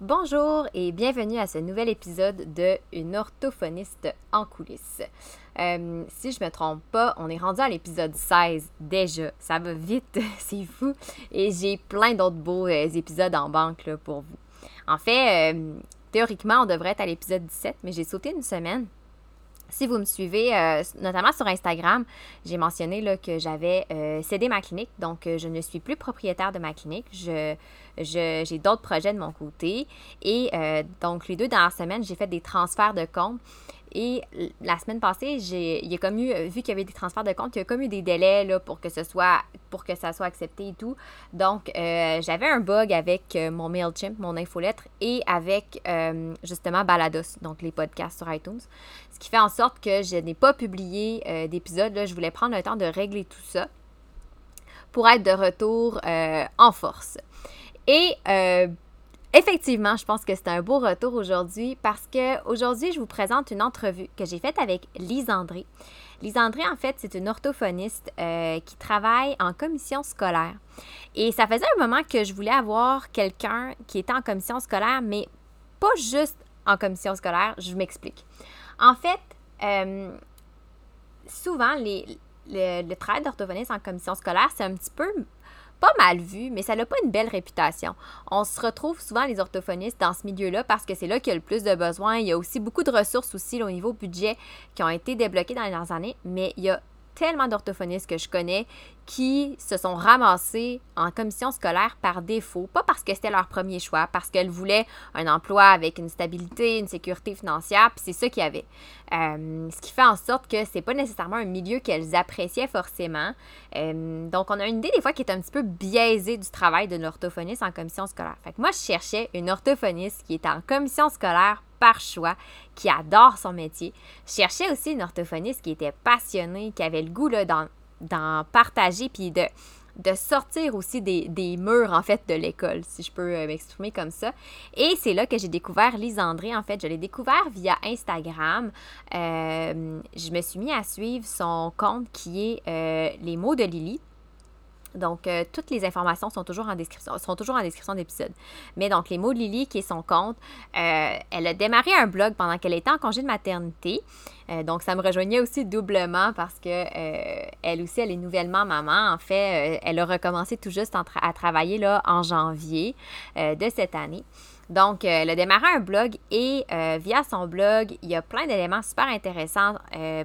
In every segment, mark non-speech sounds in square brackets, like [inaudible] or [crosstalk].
Bonjour et bienvenue à ce nouvel épisode de Une orthophoniste en coulisses. Euh, si je me trompe pas, on est rendu à l'épisode 16 déjà. Ça va vite, [laughs] c'est fou. Et j'ai plein d'autres beaux euh, épisodes en banque pour vous. En fait, euh, théoriquement, on devrait être à l'épisode 17, mais j'ai sauté une semaine si vous me suivez, euh, notamment sur Instagram, j'ai mentionné là, que j'avais euh, cédé ma clinique, donc euh, je ne suis plus propriétaire de ma clinique. J'ai d'autres projets de mon côté. Et donc, les deux dernières semaines, j'ai fait des transferts de compte. Et la semaine passée, j'ai, il y a comme eu, vu qu'il y avait des transferts de compte, il y a comme eu des délais là, pour que ce soit pour que ça soit accepté et tout. Donc, euh, j'avais un bug avec euh, mon MailChimp, mon infolettre, et avec euh, justement Balados, donc les podcasts sur iTunes. Ce qui fait en sorte que je n'ai pas publié d'épisode. Je voulais prendre le temps de régler tout ça pour être de retour en force. Et Effectivement, je pense que c'est un beau retour aujourd'hui parce que aujourd'hui, je vous présente une entrevue que j'ai faite avec Lise André. Lise André, en fait, c'est une orthophoniste euh, qui travaille en commission scolaire. Et ça faisait un moment que je voulais avoir quelqu'un qui était en commission scolaire, mais pas juste en commission scolaire. Je m'explique. En fait, euh, souvent, les, le travail d'orthophoniste en commission scolaire, c'est un petit peu pas mal vu, mais ça n'a pas une belle réputation. On se retrouve souvent les orthophonistes dans ce milieu-là parce que c'est là qu'il y a le plus de besoins. Il y a aussi beaucoup de ressources aussi au niveau budget qui ont été débloquées dans les dernières années, mais il y a tellement d'orthophonistes que je connais qui se sont ramassés en commission scolaire par défaut, pas parce que c'était leur premier choix, parce qu'elles voulaient un emploi avec une stabilité, une sécurité financière, puis c'est ça qu'il y avait. Euh, ce qui fait en sorte que c'est pas nécessairement un milieu qu'elles appréciaient forcément. Euh, donc, on a une idée des fois qui est un petit peu biaisée du travail d'une orthophoniste en commission scolaire. Fait que moi, je cherchais une orthophoniste qui est en commission scolaire par choix, qui adore son métier. Je cherchais aussi une orthophoniste qui était passionnée, qui avait le goût d'en partager, puis de, sortir aussi des, murs, en fait, de l'école, si je peux euh, m'exprimer comme ça. Et c'est là que j'ai découvert Lise André, en fait. Je l'ai découvert via Instagram. Euh, je me suis mis à suivre son compte qui est euh, Les mots de Lily. Donc, toutes les informations sont toujours en description, sont toujours en description d'épisode. Mais donc, les mots de Lily, qui est son compte, elle a démarré un blog pendant qu'elle était en congé de maternité. Euh, donc, ça me rejoignait aussi doublement parce que elle aussi, elle est nouvellement maman. En fait, elle a recommencé tout juste à travailler là en janvier de cette année. Donc, elle a démarré un blog et via son blog, il y a plein d'éléments super intéressants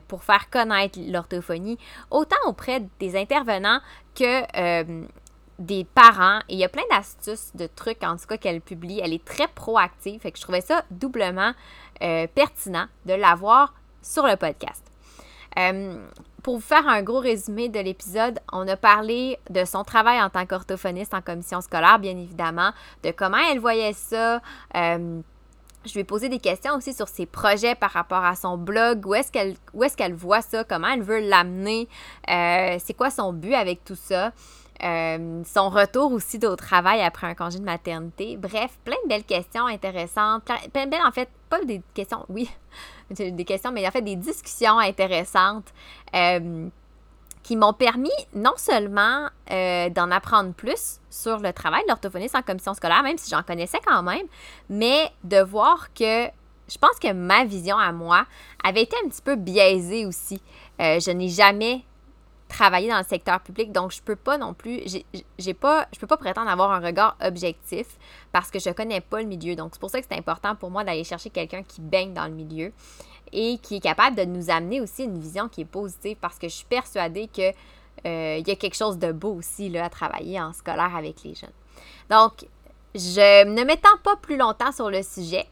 pour faire connaître l'orthophonie, autant auprès des intervenants que euh, des parents. Et il y a plein d'astuces, de trucs, en tout cas, qu'elle publie. Elle est très proactive. Fait que je trouvais ça doublement euh, pertinent de l'avoir sur le podcast. Euh, pour vous faire un gros résumé de l'épisode, on a parlé de son travail en tant qu'orthophoniste en commission scolaire, bien évidemment, de comment elle voyait ça. je lui ai posé des questions aussi sur ses projets par rapport à son blog, où est-ce qu'elle est voit ça, comment elle veut l'amener, c'est quoi son but avec tout ça? Euh, son retour aussi au travail après un congé de maternité? Bref, plein de belles questions intéressantes. Plein de belles, en fait, pas des questions, oui, des questions, mais en fait des discussions intéressantes euh, qui m'ont permis non seulement euh, d'en apprendre plus sur le travail de l'orthophoniste en commission scolaire, même si j'en connaissais quand même, mais de voir que je pense que ma vision à moi avait été un petit peu biaisée aussi. je n'ai jamais travailler dans le secteur public, donc je peux pas non plus, j'ai pas, je peux pas prétendre avoir un regard objectif parce que je connais pas le milieu. Donc c'est pour ça que c'est important pour moi d'aller chercher quelqu'un qui baigne dans le milieu et qui est capable de nous amener aussi une vision qui est positive parce que je suis persuadée que euh, y a quelque chose de beau aussi là, à travailler en scolaire avec les jeunes. Donc, je ne m'étends pas plus longtemps sur le sujet.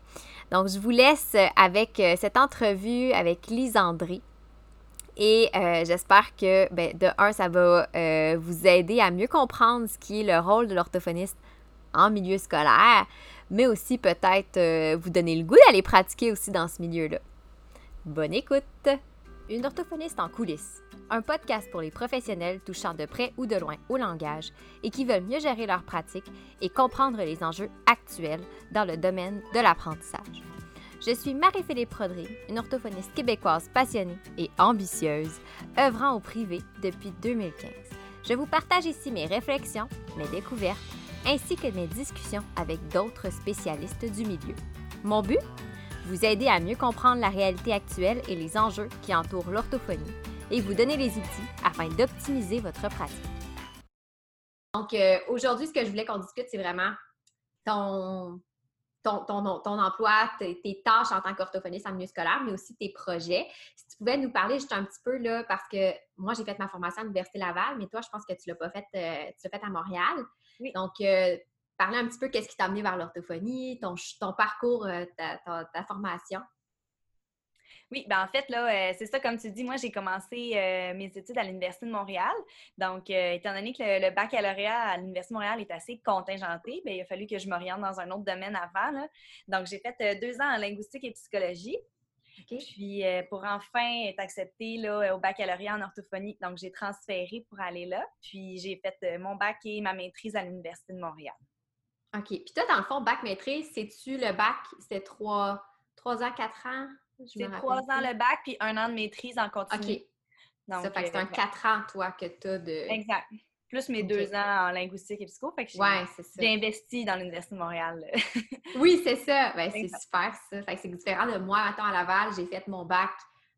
Donc, je vous laisse avec euh, cette entrevue avec Lise. Et euh, j'espère que, ben, de un, ça va euh, vous aider à mieux comprendre ce qui est le rôle de l'orthophoniste en milieu scolaire, mais aussi peut-être euh, vous donner le goût d'aller pratiquer aussi dans ce milieu-là. Bonne écoute! Une orthophoniste en coulisses, un podcast pour les professionnels touchant de près ou de loin au langage et qui veulent mieux gérer leur pratique et comprendre les enjeux actuels dans le domaine de l'apprentissage. Je suis Marie-Philippe Prodry, une orthophoniste québécoise passionnée et ambitieuse, œuvrant au privé depuis 2015. Je vous partage ici mes réflexions, mes découvertes, ainsi que mes discussions avec d'autres spécialistes du milieu. Mon but? Vous aider à mieux comprendre la réalité actuelle et les enjeux qui entourent l'orthophonie et vous donner les outils afin d'optimiser votre pratique. Donc, euh, aujourd'hui, ce que je voulais qu'on discute, c'est vraiment ton, ton, ton, emploi, tes, tâches en tant qu'orthophoniste en milieu scolaire, mais aussi tes projets. Si tu pouvais nous parler juste un petit peu, là, parce que moi, j'ai fait ma formation à l'Université Laval, mais toi, je pense que tu l'as pas fait, euh, tu l'as fait à Montréal. Donc, euh, parler un petit peu qu'est-ce qui t'a amené vers l'orthophonie, ton, ton parcours, ta formation. Oui, ben en fait, là, euh, c'est ça, comme tu dis, moi, j'ai commencé euh, mes études à l'Université de Montréal. Donc, euh, étant donné que le, baccalauréat à l'Université de Montréal est assez contingenté, bien, il a fallu que je m'oriente dans un autre domaine avant. Donc, j'ai fait deux ans en linguistique et psychologie. Puis, pour enfin être acceptée là, au baccalauréat en orthophonie, donc j'ai transféré pour aller là. Puis, j'ai fait mon bac et ma maîtrise à l'Université de Montréal. OK. Puis, toi, dans le fond, bac maîtrise, c'est-tu le bac, c'est trois, trois ans, quatre ans? C'est trois ans le bac, puis un an de maîtrise en continu. OK. Donc, ça fait que c'est un euh, quatre ans, toi, que tu as de. Exact. Plus mes deux ans en linguistique et psycho. Fait que j'ai investi dans l'Université de Montréal. [laughs] oui, c'est ça. Ben, c'est super, ça. Fait que c'est différent de moi. Attends, à Laval, j'ai fait mon bac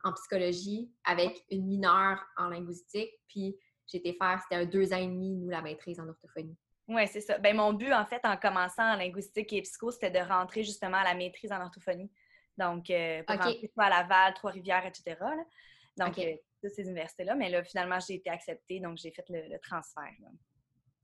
en psychologie avec une mineure en linguistique. Puis j'ai été faire, c'était un deux ans et demi, nous, la maîtrise en orthophonie. Oui, c'est ça. Ben, mon but, en fait, en commençant en linguistique et psycho, c'était de rentrer justement à la maîtrise en orthophonie. Donc, euh, pour rentrer à Laval, Trois-Rivières, etc. Donc, euh, toutes ces universités-là. Mais là, finalement, j'ai été acceptée, donc j'ai fait le, transfert.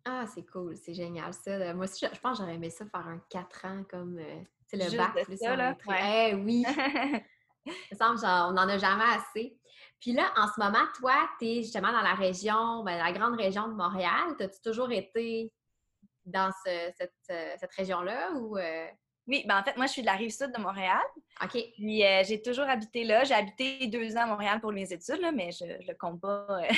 Ah, c'est cool, c'est génial ça. Moi aussi, je, pense que j'aurais aimé ça faire un 4 ans comme c'est euh, le bac plus ça, là. Eh oui. [laughs] Il semble on n'en a jamais assez. Puis là, en ce moment, toi, tu es justement dans la région, ben, la grande région de Montréal. As-tu toujours été dans cette, cette région-là ou oui, ben en fait, moi, je suis de la rive sud de Montréal. OK. Puis euh, j'ai toujours habité là. J'ai habité deux ans à Montréal pour mes études, là, mais je ne le compte pas, euh,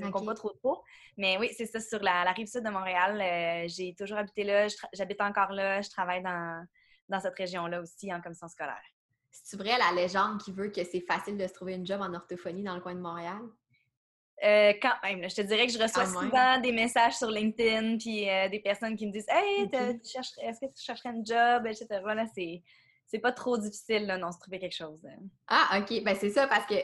[laughs] compte pas trop trop. Mais oui, c'est ça, sur la, rive sud de Montréal. Euh, j'ai toujours habité là. J'habite encore là. Je travaille dans, dans cette région-là aussi en commission scolaire. C'est vrai la légende qui veut que c'est facile de se trouver une job en orthophonie dans le coin de Montréal? Euh, quand même, je te dirais que je reçois souvent des messages sur LinkedIn, puis euh, des personnes qui me disent Hey, est-ce que tu chercherais un job, etc. Là, c'est pas trop difficile, là, non, se trouver quelque chose. Hein. Ah, OK. Ben, c'est ça, parce que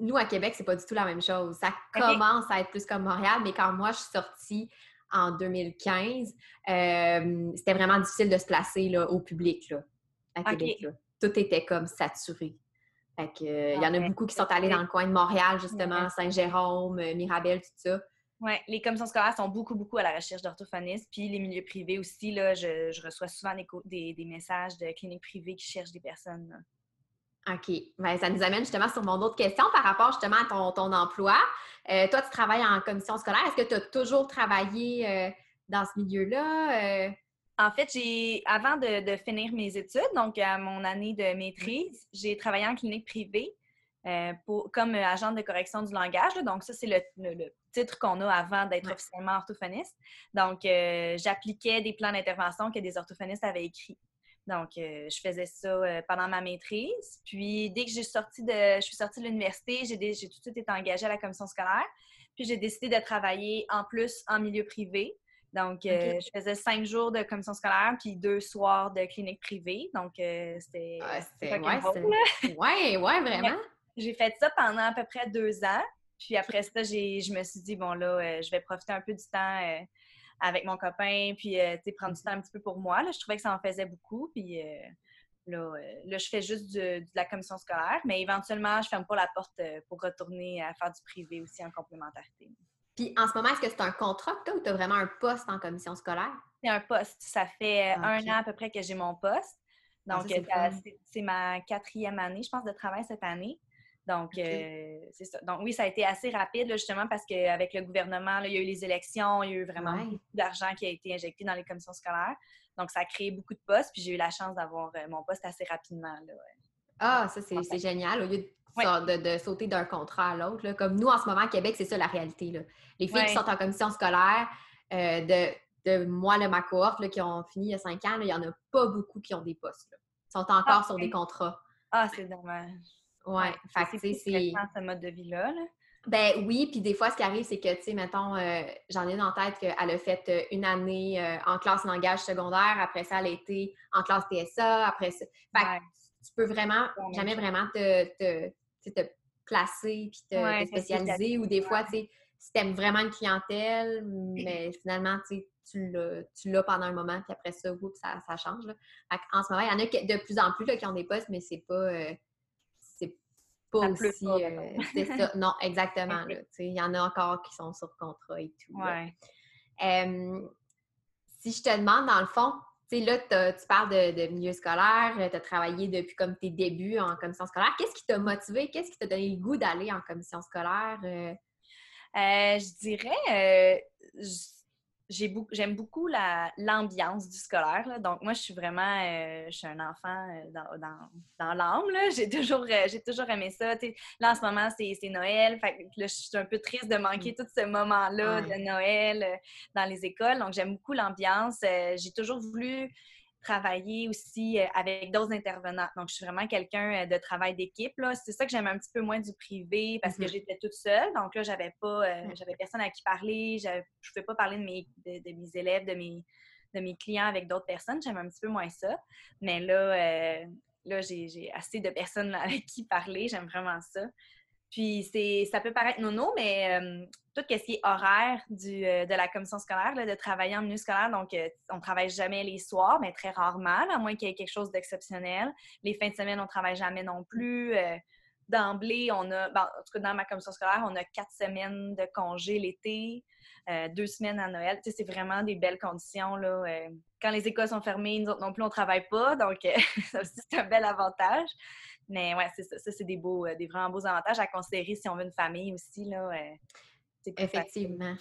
nous, à Québec, c'est pas du tout la même chose. Ça commence à être plus comme Montréal, mais quand moi, je suis sortie en 2015, euh, c'était vraiment difficile de se placer là, au public, là, à Québec. Tout était comme saturé. Fait que, il y en a beaucoup qui sont allés dans le coin de Montréal, justement, Saint-Jérôme, euh, Mirabel, tout ça. Oui, les commissions scolaires sont beaucoup, beaucoup à la recherche d'orthophonistes. Puis les milieux privés aussi, là, je, reçois souvent des, des, messages de cliniques privées qui cherchent des personnes. OK. Ben, ça nous amène justement sur mon autre question par rapport justement à ton, ton emploi. Euh, toi, tu travailles en commission scolaire. Est-ce que tu as toujours travaillé euh, dans ce milieu-là? En fait, j'ai avant de, finir mes études, donc à mon année de maîtrise, j'ai travaillé en clinique privée euh, pour, comme agent de correction du langage. donc, ça, c'est le, titre qu'on a avant d'être officiellement orthophoniste. Donc, euh, j'appliquais des plans d'intervention que des orthophonistes avaient écrits. Donc, euh, je faisais ça pendant ma maîtrise. Puis, dès que j'ai sorti de, je suis sortie de l'université, j'ai tout de suite été engagée à la commission scolaire. Puis, j'ai décidé de travailler en plus en milieu privé. Donc, euh, je faisais cinq jours de commission scolaire puis deux soirs de clinique privée. Donc, euh, c'était. Ah, ouais, [laughs] ouais, vraiment. J'ai fait ça pendant à peu près deux ans. Puis après ça, je me suis dit, bon, là, euh, je vais profiter un peu du temps avec mon copain, puis, tu prendre du temps un petit peu pour moi. Là. Je trouvais que ça en faisait beaucoup. Puis là, là, je fais juste de la commission scolaire, mais éventuellement, je ferme pas la porte pour retourner à faire du privé aussi en complémentarité. Puis en ce moment, est-ce que c'est un contrat que tu as ou tu as vraiment un poste en commission scolaire? C'est un poste. Ça fait euh, un an à peu près que j'ai mon poste. Ah, Donc, euh, c'est ma quatrième année, je pense, de travail cette année. Donc, euh, c'est ça. Donc, oui, ça a été assez rapide, justement, parce qu'avec le gouvernement, il y a eu les élections, il y a eu vraiment beaucoup d'argent qui a été injecté dans les commissions scolaires. Donc, ça a créé beaucoup de postes, puis j'ai eu la chance d'avoir mon poste assez rapidement. Ah, ça, c'est génial. Au lieu de de, sauter d'un contrat à l'autre. Comme nous, en ce moment, à Québec, c'est ça la réalité. Là. Les filles qui sont en commission scolaire, euh, de, de, moi, le ma cohorte, qui ont fini il y a cinq ans, il n'y en a pas beaucoup qui ont des postes. Ils sont encore ah, sur des contrats. Ah, c'est dommage. Ouais, c'est ce mode de vie-là. Ben oui, puis des fois, ce qui arrive, c'est que, tu sais, mettons, euh, j'en ai une en tête qu'elle a fait euh, une année euh, en classe langage secondaire, après ça, elle a été en classe TSA, après ça. Fait tu peux vraiment, jamais vraiment te, te, te placer puis te, spécialiser ou des fois, tu sais, si tu aimes vraiment une clientèle, mais [laughs] finalement, tu tu l'as pendant un moment, puis après ça, ça, ça change. Là. en ce moment, il y en a de plus en plus là, qui ont des postes, mais c'est pas, pas aussi. Euh, c'est ça. [laughs] Non, exactement. Il y en a encore qui sont sur contrat et tout. si je te demande, dans le fond, sais, là, tu parles de, milieu scolaire, tu as travaillé depuis comme tes débuts en commission scolaire. Qu'est-ce qui t'a motivé? Qu'est-ce qui t'a donné le goût d'aller en commission scolaire? Euh? Euh, je dirais, j'aime beaucoup l'ambiance du scolaire. Donc, moi, je suis vraiment, euh, je suis un enfant euh, dans, dans, dans l'âme. J'ai toujours, euh, j'ai toujours aimé ça. là, en ce moment, c'est Noël. Fait là, je suis un peu triste de manquer mmh. tout ce moment-là de Noël dans les écoles. Donc, j'aime beaucoup l'ambiance. j'ai toujours voulu travailler aussi euh, avec d'autres intervenants. Donc, je suis vraiment quelqu'un euh, de travail d'équipe. C'est ça que j'aime un petit peu moins du privé parce que mm-hmm. j'étais toute seule. Donc là, j'avais pas, euh, j'avais personne à qui parler. Je ne pouvais pas parler de mes, de, mes élèves, de mes, de mes clients avec d'autres personnes. J'aime un petit peu moins ça. Mais là, là j'ai assez de personnes [laughs] avec qui parler. J'aime vraiment ça. Puis c'est, ça peut paraître nono, mais euh, tout ce qui est horaire du, euh, de la commission scolaire, de travailler en milieu scolaire, donc euh, on travaille jamais les soirs, mais très rarement, à moins qu'il y ait quelque chose d'exceptionnel. Les fins de semaine, on travaille jamais non plus. D'emblée, on a, en tout cas dans ma commission scolaire, on a quatre semaines de congé l'été, deux semaines à Noël. Tu sais, c'est vraiment des belles conditions. Là, quand les écoles sont fermées, nous autres non plus, on travaille pas, donc [laughs] ça aussi, c'est un bel avantage. Mais ouais, c'est ça. Ça, c'est des beaux, euh, des vraiment beaux avantages à considérer si on veut une famille aussi. Là, euh, Effectivement.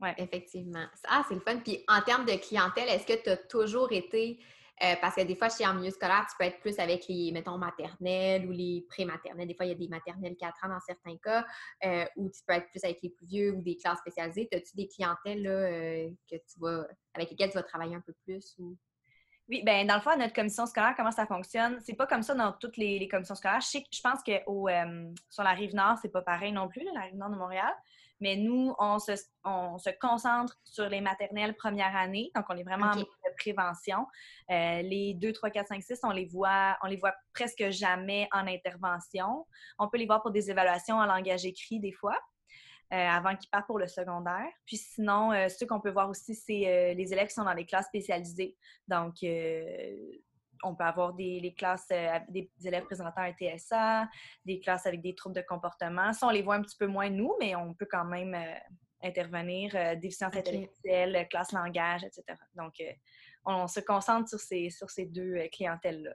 Ouais. Effectivement. Ah, c'est le fun. Puis en termes de clientèle, est-ce que tu as toujours été. Euh, parce que des fois, chez en milieu scolaire, tu peux être plus avec les, mettons, maternelles ou les pré-maternelles. Des fois, il y a des maternelles 4 ans dans certains cas, ou tu peux être plus avec les plus vieux ou des classes spécialisées. As-tu des clientèles là, que tu vas, avec lesquelles tu vas travailler un peu plus? Ou... Oui, bien, dans le fond, notre commission scolaire, comment ça fonctionne? C'est pas comme ça dans toutes les, commissions scolaires. Je, je pense que euh, sur la rive nord, c'est pas pareil non plus, la rive nord de Montréal. Mais nous, on se, on se concentre sur les maternelles première année. Donc, on est vraiment en de prévention. Euh, les 2, 3, 4, 5, 6, on les voit, on les voit presque jamais en intervention. On peut les voir pour des évaluations en langage écrit des fois. Euh, avant qu'ils partent pour le secondaire. Puis sinon, euh, ce qu'on peut voir aussi, c'est euh, les élèves qui sont dans les classes spécialisées. Donc, on peut avoir des classes, des élèves présentant un TSA, des classes avec des troubles de comportement. Ça, on les voit un petit peu moins nous, mais on peut quand même intervenir. déficience intellectuelle, classe langage, etc. Donc, on, se concentre sur ces, sur ces deux clientèles-là.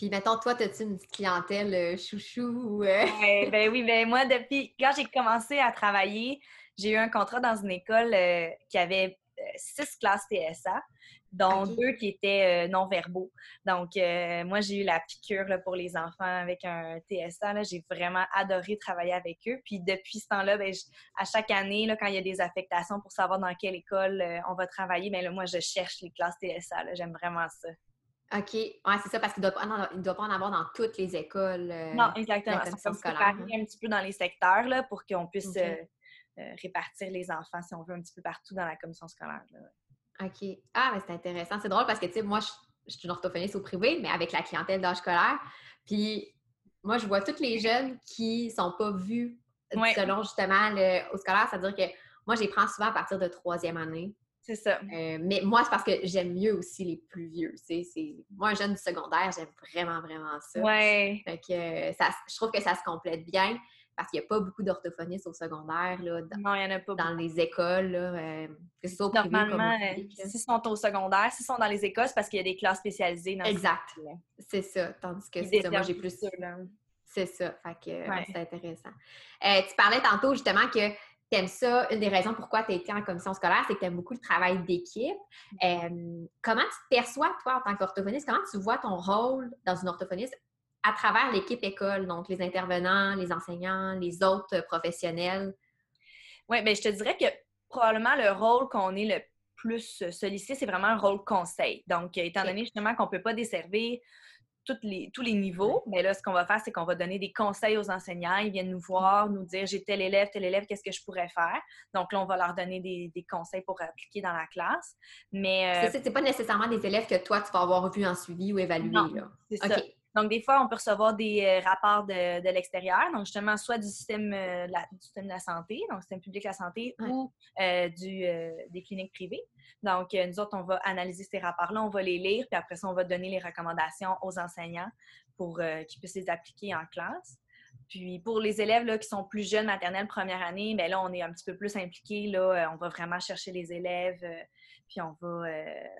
Puis, mettons, toi, as-tu une petite clientèle euh, chouchou? Euh? ben oui, ben moi, depuis quand j'ai commencé à travailler, j'ai eu un contrat dans une école euh, qui avait six classes TSA, dont deux qui étaient non-verbaux. Donc, moi, j'ai eu la piqûre pour les enfants avec un TSA. J'ai vraiment adoré travailler avec eux. Puis, depuis ce temps-là, ben, à chaque année, là, quand il y a des affectations pour savoir dans quelle école on va travailler, ben, là, moi, je cherche les classes TSA. J'aime vraiment ça. OK. Ouais, c'est ça, parce qu'il ne doit, pas en avoir dans toutes les écoles. Euh, non, exactement. Ça peut hein. un petit peu dans les secteurs là, pour qu'on puisse euh, euh, répartir les enfants, si on veut, un petit peu partout dans la commission scolaire. OK. Ah, mais c'est intéressant. C'est drôle parce que, tu sais, moi, je, suis une orthophoniste au privé, mais avec la clientèle d'âge scolaire. Puis, moi, je vois tous les jeunes qui ne sont pas vus selon justement le, au scolaire. C'est-à-dire que moi, je les prends souvent à partir de troisième année. C'est ça. Euh, mais moi, c'est parce que j'aime mieux aussi les plus vieux. C'est, Moi, un jeune du secondaire, j'aime vraiment, vraiment ça. Ouais. Fait que, ça, je trouve que ça se complète bien parce qu'il n'y a pas beaucoup d'orthophonistes au secondaire. Là, dans, non, il n'y en a pas Dans les écoles, là, euh, que ce soit au privé s'ils sont au secondaire, s'ils sont dans les écoles, c'est parce qu'il y a des classes spécialisées. Dans exact. C'est ça. Tandis que c'est ça. Moi, j'ai plus... C'est ça. Fait que c'est intéressant. Euh, tu parlais tantôt, justement, que tu ça. Une des raisons pourquoi tu as été en commission scolaire, c'est que tu aimes beaucoup le travail d'équipe. Mm-hmm. comment tu te perçois, toi, en tant qu'orthophoniste? Comment tu vois ton rôle dans une orthophoniste à travers l'équipe école, donc les intervenants, les enseignants, les autres professionnels? Oui, bien, je te dirais que probablement le rôle qu'on est le plus sollicité, c'est vraiment un rôle conseil. Donc, étant donné justement qu'on ne peut pas desservir les, tous les niveaux. Mais là, ce qu'on va faire, c'est qu'on va donner des conseils aux enseignants. Ils viennent nous voir, nous dire j'ai tel élève, tel élève, qu'est-ce que je pourrais faire? Donc là, on va leur donner des, conseils pour appliquer dans la classe. Mais. Euh, c'est pas nécessairement des élèves que toi, tu vas avoir vu en suivi ou évalué. C'est ça. Donc, des fois, on peut recevoir des euh, rapports de, l'extérieur, donc justement, soit du système, euh, la, du système de la santé, donc système public de la santé, ou du, des cliniques privées. Donc, nous autres, on va analyser ces rapports-là, on va les lire, puis après ça, on va donner les recommandations aux enseignants pour euh, qu'ils puissent les appliquer en classe. Puis pour les élèves là, qui sont plus jeunes, maternelle, première année, bien là, on est un petit peu plus impliqués. Là, euh, on va vraiment chercher les élèves, euh, puis on va,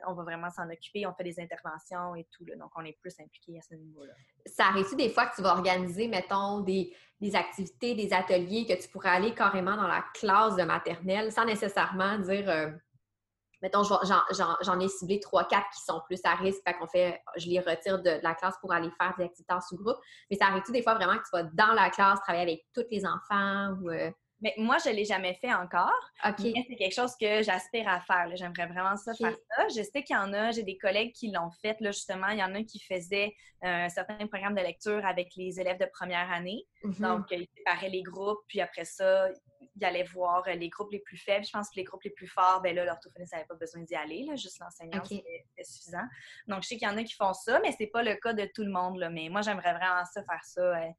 on va vraiment s'en occuper. On fait des interventions et tout. Là, donc, on est plus impliqués à ce niveau-là. Ça arrive des fois que tu vas organiser, mettons, des, activités, des ateliers, que tu pourrais aller carrément dans la classe de maternelle sans nécessairement dire mettons, j'en ai ciblé 3-4 qui sont plus à risque, fait qu'on fait, je les retire de, la classe pour aller faire des activités en sous-groupe. Mais ça arrive-tu des fois vraiment que tu vas dans la classe travailler avec tous les enfants ou. Euh? Mais moi, je ne l'ai jamais fait encore. Mais c'est quelque chose que j'aspire à faire. J'aimerais vraiment ça faire ça. Je sais qu'il y en a, j'ai des collègues qui l'ont fait. Là, justement, il y en a qui faisaient euh, un certain programme de lecture avec les élèves de première année. Mm-hmm. Donc, ils séparaient les groupes, puis après ça, ils allaient voir les groupes les plus faibles. Je pense que les groupes les plus forts, ben là, l'orthophoniste n'avait pas besoin d'y aller. Là, juste l'enseignant, c'était suffisant. Donc, je sais qu'il y en a qui font ça, mais c'est pas le cas de tout le monde. Là. Mais moi, j'aimerais vraiment ça, faire ça. Euh,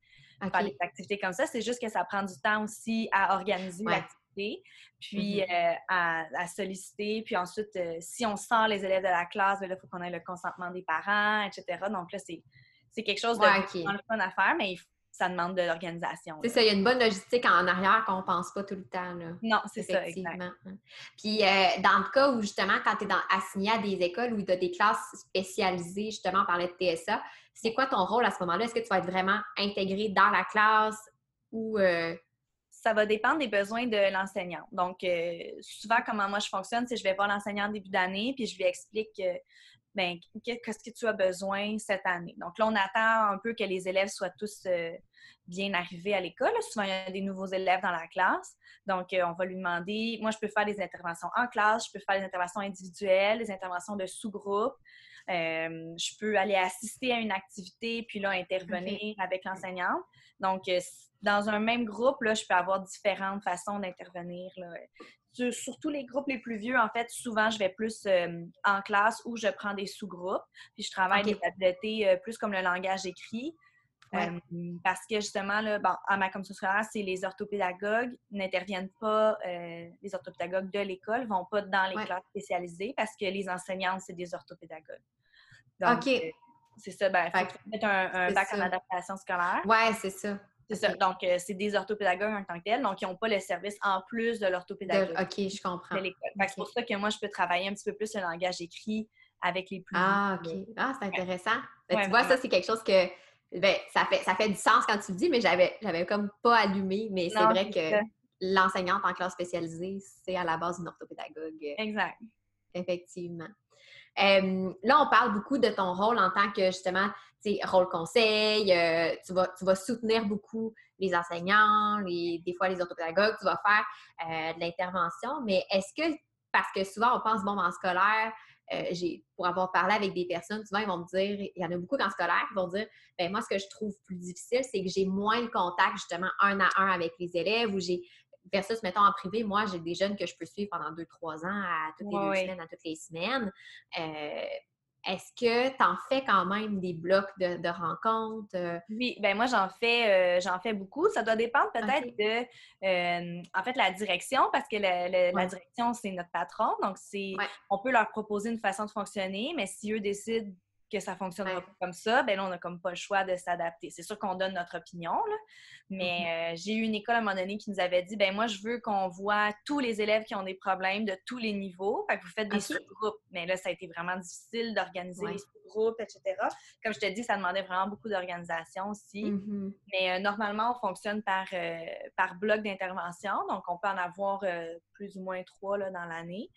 faire des activités comme ça. C'est juste que ça prend du temps aussi à organiser l'activité, puis mm-hmm. euh, à, solliciter. Puis ensuite, euh, si on sort les élèves de la classe, ben il faut qu'on ait le consentement des parents, etc. Donc là, c'est quelque chose de fun à faire, mais ça demande de l'organisation. C'est ça, il y a une bonne logistique en arrière qu'on ne pense pas tout le temps. Là. Non, c'est ça, exactement. Hein. Puis, euh, dans le cas où, justement, quand tu es assigné à des écoles où tu as des classes spécialisées, justement, parlait de TSA, c'est quoi ton rôle à ce moment-là? Est-ce que tu vas être vraiment intégré dans la classe ou... Euh? Ça va dépendre des besoins de l'enseignant. Donc, euh, souvent, comment moi je fonctionne, c'est que je vais voir l'enseignant en début d'année, puis je lui explique ben, qu'est-ce que tu as besoin cette année? Donc là, on attend un peu que les élèves soient tous euh, bien arrivés à l'école. Souvent, il y a des nouveaux élèves dans la classe. Donc, euh, on va lui demander, moi, je peux faire des interventions en classe, je peux faire des interventions individuelles, des interventions de sous-groupe. Euh, je peux aller assister à une activité, puis là, intervenir avec l'enseignante. Donc, dans un même groupe, là, je peux avoir différentes façons d'intervenir surtout les groupes les plus vieux, en fait, souvent, je vais plus euh, en classe où je prends des sous-groupes. Puis je travaille les habiletés euh, plus comme le langage écrit. Euh, parce que justement, là, bon, à ma commission scolaire, c'est les orthopédagogues n'interviennent pas, les orthopédagogues de l'école vont pas dans les classes spécialisées parce que les enseignantes, c'est des orthopédagogues. OK. c'est ça, ben, faut mettre un, un bac en adaptation scolaire. Oui, c'est ça. C'est ça. Donc, euh, c'est des orthopédagogues en tant que tels, donc ils n'ont pas le service en plus de l'orthopédagogue. OK, je comprends. C'est pour ça que moi, je peux travailler un petit peu plus le langage écrit avec les plus. Ah, OK. Ah, c'est intéressant. Ben, tu vois, ça, c'est quelque chose que. Ben, ça fait, ça fait du sens quand tu le dis, mais j'avais, j'avais comme pas allumé. Mais c'est vrai que l'enseignante en classe spécialisée, c'est à la base une orthopédagogue. Exact. Effectivement. là, on parle beaucoup de ton rôle en tant que justement rôle conseil, euh, tu, vas, tu vas soutenir beaucoup les enseignants, les, des fois les orthopédagogues, tu vas faire euh, de l'intervention, mais est-ce que, parce que souvent on pense, bon, en scolaire, euh, j'ai, pour avoir parlé avec des personnes, souvent ils vont me dire, il y en a beaucoup en scolaire qui vont dire, ben moi ce que je trouve plus difficile, c'est que j'ai moins de contact justement un à un avec les élèves ou j'ai versus, mettons, en privé, moi, j'ai des jeunes que je peux suivre pendant deux, trois ans, à toutes les deux semaines, à toutes les semaines. Est-ce que tu en fais quand même des blocs de, rencontres? Euh? Oui, ben moi j'en fais euh, j'en fais beaucoup. Ça doit dépendre peut-être de euh, en fait la direction, parce que la direction, c'est notre patron. Donc, c'est on peut leur proposer une façon de fonctionner, mais si eux décident que ça fonctionnera pas comme ça, ben là, on n'a comme pas le choix de s'adapter. C'est sûr qu'on donne notre opinion, là, mais mm-hmm. euh, j'ai eu une école à un moment donné qui nous avait dit, ben moi, je veux qu'on voit tous les élèves qui ont des problèmes de tous les niveaux. Fait que vous faites des sous-groupes. Mais là, ça a été vraiment difficile d'organiser les sous-groupes, etc. Comme je te dis, ça demandait vraiment beaucoup d'organisation aussi. Mm-hmm. Mais euh, normalement, on fonctionne par, euh, par bloc d'intervention. Donc, on peut en avoir plus ou moins trois là, dans l'année.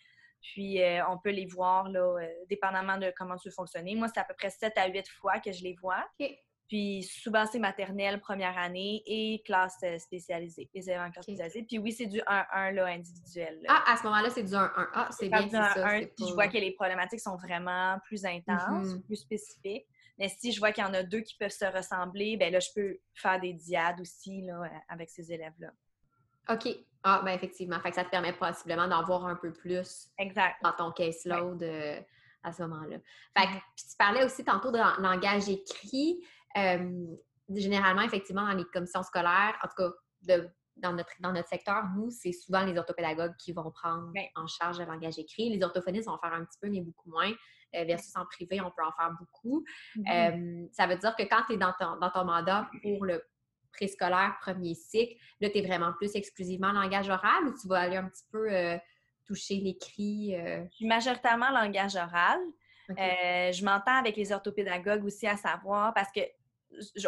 Puis, euh, on peut les voir, là, euh, dépendamment de comment tu veux fonctionner. Moi, c'est à peu près 7 à 8 fois que je les vois. Puis souvent, c'est maternelle, première année et classe euh, spécialisée, les élèves en classe spécialisée. Puis oui, c'est du 1-1 là, individuel. Ah, à ce moment-là, c'est du 1-1. Ah, c'est bien, c'est ça. Puis je vois que les problématiques sont vraiment plus intenses, mm-hmm. plus spécifiques. Mais si je vois qu'il y en a deux qui peuvent se ressembler, ben là, je peux faire des diades aussi là, avec ces élèves-là. OK. Ah, ben effectivement. Fait que ça te permet possiblement d'en voir un peu plus exact. dans ton caseload euh, à ce moment-là. Fait que, mm-hmm. puis tu parlais aussi tantôt de langage écrit. Euh, généralement, effectivement, dans les commissions scolaires, en tout cas, dans, notre, dans notre secteur, nous, c'est souvent les orthopédagogues qui vont prendre en charge le langage écrit. Les orthophonistes vont faire un petit peu, mais beaucoup moins. Euh, versus en privé, on peut en faire beaucoup. Euh, ça veut dire que quand tu es dans ton, dans ton mandat pour le préscolaire premier cycle, là, tu es vraiment plus exclusivement langage oral ou tu vas aller un petit peu toucher l'écrit? Majoritairement langage oral. je m'entends avec les orthopédagogues aussi à savoir parce que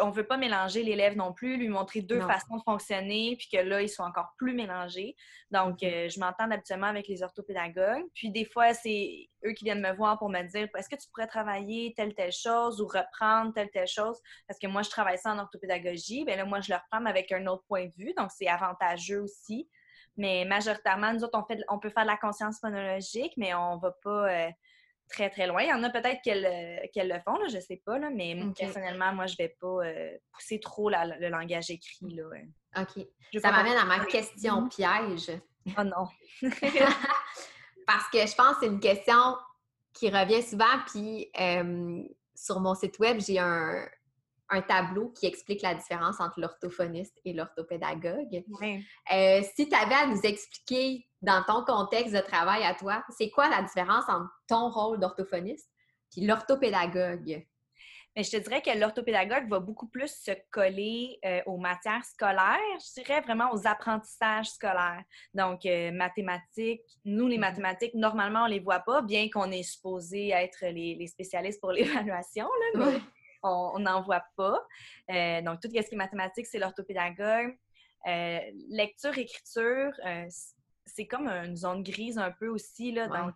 on ne veut pas mélanger l'élève non plus, lui montrer deux façons de fonctionner, puis que là, ils sont encore plus mélangés. Donc, mm-hmm. euh, je m'entends habituellement avec les orthopédagogues. Puis, des fois, c'est eux qui viennent me voir pour me dire est-ce que tu pourrais travailler telle, telle chose ou reprendre telle, telle chose? Parce que moi, je travaille ça en orthopédagogie. Bien là, moi, je le reprends avec un autre point de vue. Donc, c'est avantageux aussi. Mais majoritairement, nous autres, on, fait, on peut faire de la conscience phonologique, mais on ne va pas. Euh, très, très loin. Il y en a peut-être qu'elles euh, le font, là, je sais pas, là, mais personnellement, moi, je vais pas euh, pousser trop le langage écrit. Là, OK. Ça m'amène à ma question mhm. piège. Oh non! [laughs] Parce que je pense que c'est une question qui revient souvent, puis euh, sur mon site web, j'ai un, un tableau qui explique la différence entre l'orthophoniste et l'orthopédagogue. Euh, si tu avais à nous expliquer dans ton contexte de travail à toi, c'est quoi la différence entre ton rôle d'orthophoniste et l'orthopédagogue? Mais je te dirais que l'orthopédagogue va beaucoup plus se coller euh, aux matières scolaires, je dirais vraiment aux apprentissages scolaires. Donc, euh, mathématiques, nous, les mm-hmm. mathématiques, normalement, on ne les voit pas, bien qu'on est supposé être les, spécialistes pour [laughs] l'évaluation on n'en voit pas. Euh, donc, tout ce qui est mathématique, c'est l'orthopédagogue. Euh, lecture, écriture, euh, c'est comme une zone grise un peu aussi. Là, Donc,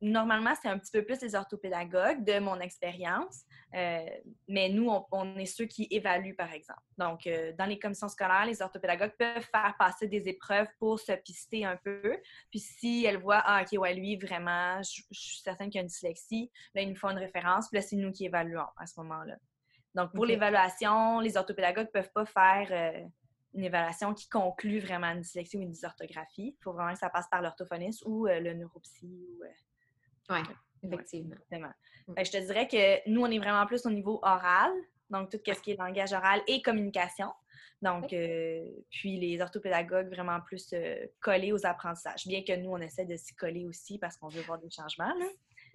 normalement, c'est un petit peu plus les orthopédagogues de mon expérience, euh, mais nous, on, est ceux qui évaluent, par exemple. Donc, euh, dans les commissions scolaires, les orthopédagogues peuvent faire passer des épreuves pour se pister un peu. Puis, si elles voient, ah, OK, ouais, lui, vraiment, je, suis certaine qu'il y a une dyslexie, là, il nous faut une référence, puis là, c'est nous qui évaluons à ce moment-là. Donc, pour l'évaluation, les orthopédagogues ne peuvent pas faire euh, une évaluation qui conclut vraiment une dyslexie ou une dysorthographie. Il faut vraiment que ça passe par l'orthophoniste ou le neuropsy ou oui, effectivement. Mm. je te dirais que nous, on est vraiment plus au niveau oral, donc tout ce qui est langage oral et communication. Donc, euh, puis les orthopédagogues vraiment plus euh, collés aux apprentissages, bien que nous, on essaie de s'y coller aussi parce qu'on veut voir des changements.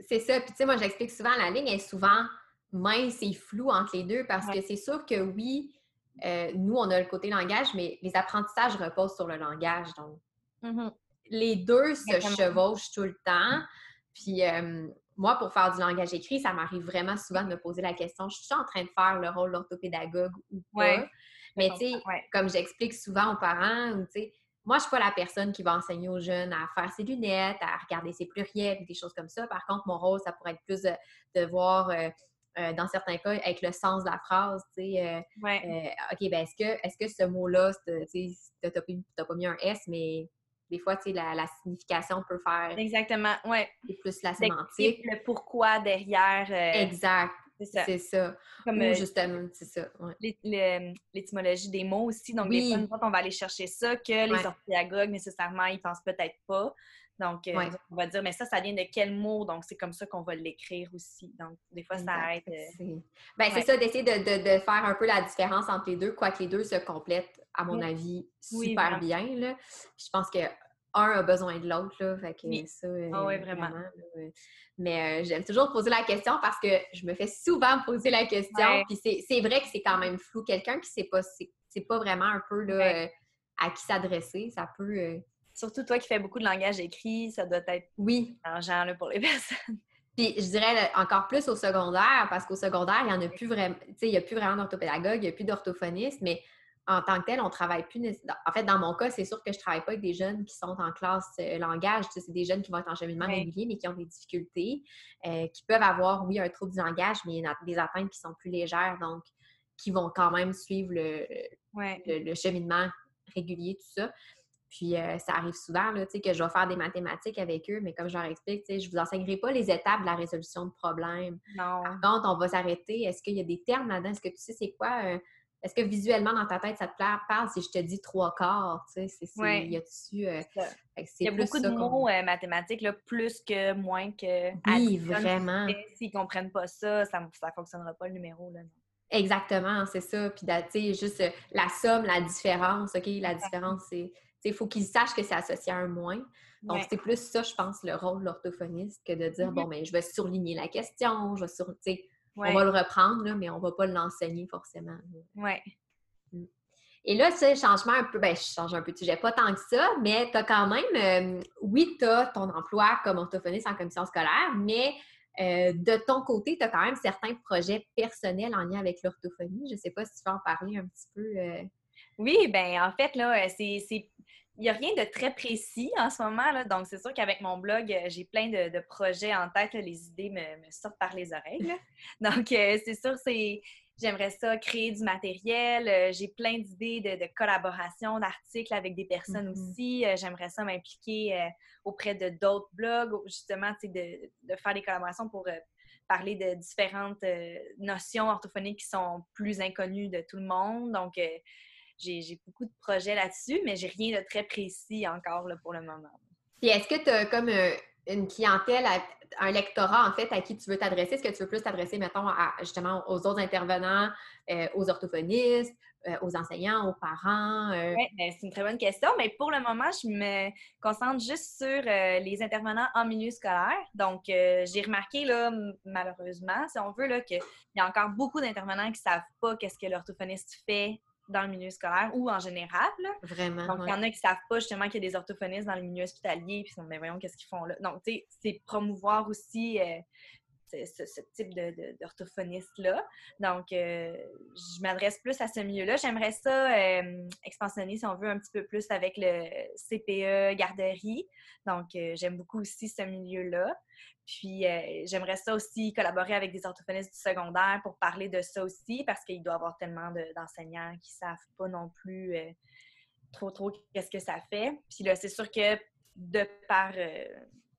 C'est ça. Puis, tu sais, moi, j'explique souvent, la ligne est souvent mince et floue entre les deux parce que c'est sûr que oui, euh, nous, on a le côté langage, mais les apprentissages reposent sur le langage. Donc, mm-hmm. les deux se chevauchent tout le temps. Puis moi, pour faire du langage écrit, ça m'arrive vraiment souvent de me poser la question, je suis en train de faire le rôle d'orthopédagogue ou pas? Mais tu sais, comme j'explique souvent aux parents, tu sais, moi, je suis pas la personne qui va enseigner aux jeunes à faire ses lunettes, à regarder ses pluriels, des choses comme ça. Par contre, mon rôle, ça pourrait être plus de, voir, euh, euh, dans certains cas, avec le sens de la phrase, tu sais, euh, OK, ben est-ce que, est-ce que ce mot-là, tu n'as pas mis un S, mais des fois, tu sais, la, signification peut faire. Exactement, ouais. plus la sémantique. Le pourquoi derrière. Euh, exact. C'est ça. Comme, euh, justement, c'est ça. L'étymologie des mots aussi. Donc, des fois, on va aller chercher ça que les orthopédagogues, nécessairement, ils pensent peut-être pas. Donc, euh, on va dire, mais ça, ça vient de quel mot? Donc, c'est comme ça qu'on va l'écrire aussi. Donc, des fois, ça aide. Ben, c'est ça, d'essayer de, de, faire un peu la différence entre les deux, quoique les deux se complètent à mon avis, super bien. Là. Je pense que un a besoin de l'autre, là. Fait que ça, ah oui, vraiment. Mais euh, j'aime toujours poser la question parce que je me fais souvent poser la question. Puis c'est vrai que c'est quand même flou. Quelqu'un qui sait pas, c'est pas vraiment un peu là, euh, à qui s'adresser. Ça peut. Surtout toi qui fais beaucoup de langage écrit, ça doit être oui. là, pour les [laughs] personnes. Puis je dirais encore plus au secondaire, parce qu'au secondaire, il n'y en a plus vraiment, tu sais, il n'y a plus vraiment d'orthopédagogue, il n'y a plus d'orthophoniste, mais en tant que tel, on travaille plus. En fait, dans mon cas, c'est sûr que je travaille pas avec des jeunes qui sont en classe euh, langage. c'est des jeunes qui vont être en cheminement régulier, mais qui ont des difficultés, euh, qui peuvent avoir, oui, un trouble du langage, mais des atteintes qui sont plus légères, donc qui vont quand même suivre le, le, cheminement régulier, tout ça. Puis euh, ça arrive souvent là, que je vais faire des mathématiques avec eux, mais comme je leur explique, je ne vous enseignerai pas les étapes de la résolution de problèmes. Non. Par contre, on va s'arrêter. Est-ce qu'il y a des termes là-dedans? Est-ce que tu sais c'est quoi est-ce que visuellement, dans ta tête, ça te parle si je te dis trois quarts? Tu sais, c'est, y a-tu... Euh, il y a beaucoup de mots euh, mathématiques, là, plus que, moins que... Oui, vraiment. S'ils ne comprennent pas ça, ça ne fonctionnera pas le numéro. Là, Exactement, c'est ça. Puis, tu sais, juste euh, la somme, la différence, OK? La différence, c'est... Il faut qu'ils sachent que c'est associé à un moins. Donc, c'est plus ça, je pense, le rôle de l'orthophoniste que de dire, mm-hmm. bon, mais ben, je vais surligner la question, je vais sur... On va le reprendre, là, mais on ne va pas l'enseigner forcément. Oui. Mm. Et là, tu changement un peu, ben, je change un peu de sujet, pas tant que ça, mais tu as quand même, euh, oui, tu as ton emploi comme orthophoniste en commission scolaire, mais euh, de ton côté, tu as quand même certains projets personnels en lien avec l'orthophonie. Je ne sais pas si tu veux en parler un petit peu. Euh. Oui, ben en fait, là, c'est il n'y a rien de très précis en ce moment. Là. Donc, c'est sûr qu'avec mon blog, euh, j'ai plein de, projets en tête. Les idées me, sortent par les oreilles. [laughs] Donc, euh, c'est sûr, c'est j'aimerais ça créer du matériel. Euh, j'ai plein d'idées de, collaboration, d'articles avec des personnes mm-hmm. aussi. j'aimerais ça m'impliquer auprès de d'autres blogs, justement, de, de faire des collaborations pour parler de différentes notions orthophoniques qui sont plus inconnues de tout le monde. Donc, j'ai beaucoup de projets là-dessus, mais j'ai rien de très précis encore là, pour le moment. Puis est-ce que tu as comme euh, une clientèle, un lectorat en fait à qui tu veux t'adresser? Est-ce que tu veux plus t'adresser, mettons, à, justement aux autres intervenants, euh, aux orthophonistes, euh, aux enseignants, aux parents? Oui, ben, c'est une très bonne question, mais pour le moment, je me concentre juste sur les intervenants en milieu scolaire. Donc, j'ai remarqué, là, malheureusement, si on veut, qu'il y a encore beaucoup d'intervenants qui ne savent pas qu'est-ce que l'orthophoniste fait dans le milieu scolaire ou en général. Vraiment. Donc, il y en a qui ne savent pas justement qu'il y a des orthophonistes dans le milieu hospitalier, puis ils sont, mais voyons, qu'est-ce qu'ils font là? Donc, tu sais, c'est promouvoir aussi euh, ce, type d'orthophoniste-là. Donc, euh, je m'adresse plus à ce milieu-là. J'aimerais ça euh, expansionner, si on veut, un petit peu plus avec le CPE garderie. Donc, j'aime beaucoup aussi ce milieu-là. Puis, euh, j'aimerais ça aussi collaborer avec des orthophonistes du secondaire pour parler de ça aussi, parce qu'il doit y avoir tellement d'enseignants qui ne savent pas non plus euh, trop, trop qu'est-ce que ça fait. Puis là, c'est sûr que de par, euh,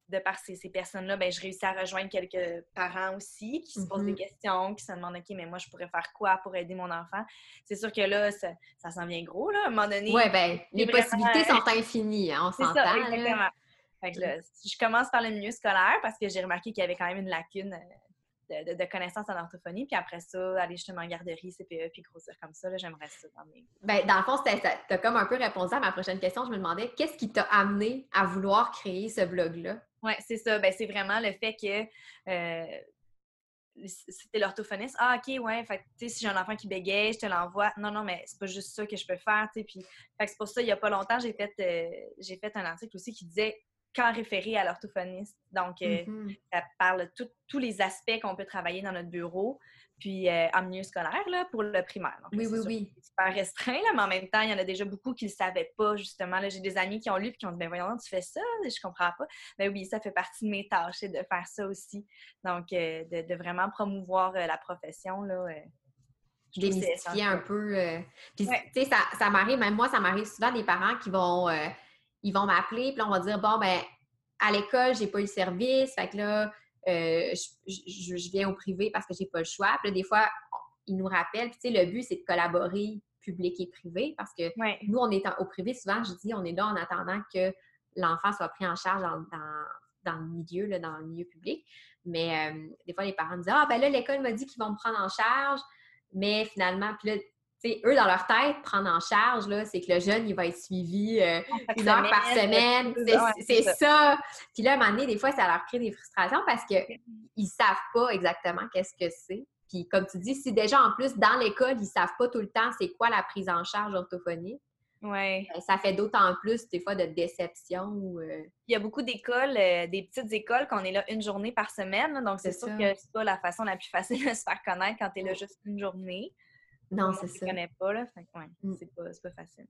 de par ces, personnes-là, ben, je réussis à rejoindre quelques parents aussi qui se posent des mm-hmm. questions, qui se demandent OK, mais moi, je pourrais faire quoi pour aider mon enfant? C'est sûr que là, ça, ça s'en vient gros, là, à un moment donné. Oui, bien, les possibilités sont infinies, hein, on s'entend. Exactement. Fait que je commence par le milieu scolaire parce que j'ai remarqué qu'il y avait quand même une lacune euh, de, de, connaissances en orthophonie. Puis après ça, aller justement en garderie, CPE, puis grossir comme ça, j'aimerais ça dans mes... Bien, dans le fond, tu as comme un peu répondu à ma prochaine question. Je me demandais, qu'est-ce qui t'a amené à vouloir créer ce blog-là? Oui, c'est ça. Ben, c'est vraiment le fait que... Euh, c'était l'orthophoniste. Ah, OK, ouais. Fait tu sais, si j'ai un enfant qui bégaye, je te l'envoie. Non, non, mais c'est pas juste ça que je peux faire, tu sais. Puis, c'est pour ça, il y a pas longtemps, j'ai fait, euh, j'ai fait un article aussi qui disait quand référé à l'orthophoniste. Donc, euh, mm-hmm. ça parle de tous les aspects qu'on peut travailler dans notre bureau, puis euh, en milieu scolaire, là, pour le primaire. Donc, oui, oui, oui. C'est super restreint, là, mais en même temps, il y en a déjà beaucoup qui ne le savaient pas, justement. J'ai des amis qui ont lu et qui ont dit, ben voyons, tu fais ça, je comprends pas. Ben oui, ça fait partie de mes tâches, de faire ça aussi. Donc, euh, de, vraiment promouvoir la profession, là. Démystifier un peu. Puis, tu sais, ça, ça m'arrive, même moi, ça m'arrive souvent des parents qui vont ils vont m'appeler, puis on va dire bon, ben à l'école, j'ai pas eu le service, fait que là, euh, je, viens au privé parce que j'ai pas le choix. Puis là, des fois, ils nous rappellent. Puis, tu sais, le but, c'est de collaborer public et privé parce que nous, on est au privé, souvent, je dis, on est là en attendant que l'enfant soit pris en charge dans, le milieu, là, dans le milieu public. Mais euh, des fois, les parents disent Ah, ben là, l'école m'a dit qu'ils vont me prendre en charge. Mais finalement, puis là, eux, dans leur tête, prendre en charge, c'est que le jeune, il va être suivi euh, une heure par semaine. C'est ça. Puis là, à un moment donné, des fois, ça leur crée des frustrations parce qu'ils ne savent pas exactement qu'est-ce que c'est. Puis comme tu dis, si déjà en plus, dans l'école, ils ne savent pas tout le temps c'est quoi la prise en charge orthophonique, Ouais. Ben, ça fait d'autant plus des fois de déception. Euh, il y a beaucoup d'écoles, euh, des petites écoles qu'on est là une journée par semaine. donc, c'est sûr que c'est pas la façon la plus facile de se faire connaître quand tu es là juste une journée. Non, c'est ça. Je connais pas, là. Fait que, ouais, Mm. c'est pas, pas facile.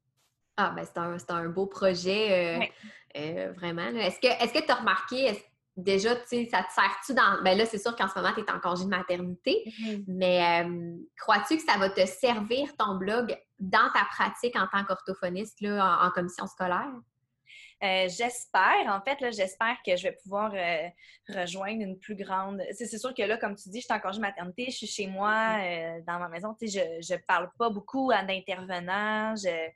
Ah, ben c'est un, un beau projet, euh, Ouais. euh, vraiment. Est-ce que tu as remarqué, déjà, tu sais, ça te sert-tu dans. Ben là, c'est sûr qu'en ce moment, tu es en congé de maternité, mais euh, crois-tu que ça va te servir ton blog dans ta pratique en tant qu'orthophoniste là, en, en commission scolaire? Euh, j'espère, en fait, là, j'espère que je vais pouvoir euh, rejoindre une plus grande. C'est sûr que là, comme tu dis, je suis en congé maternité, je suis chez moi, euh, dans ma maison. Tu sais, je ne parle pas beaucoup à d'intervenants. Je...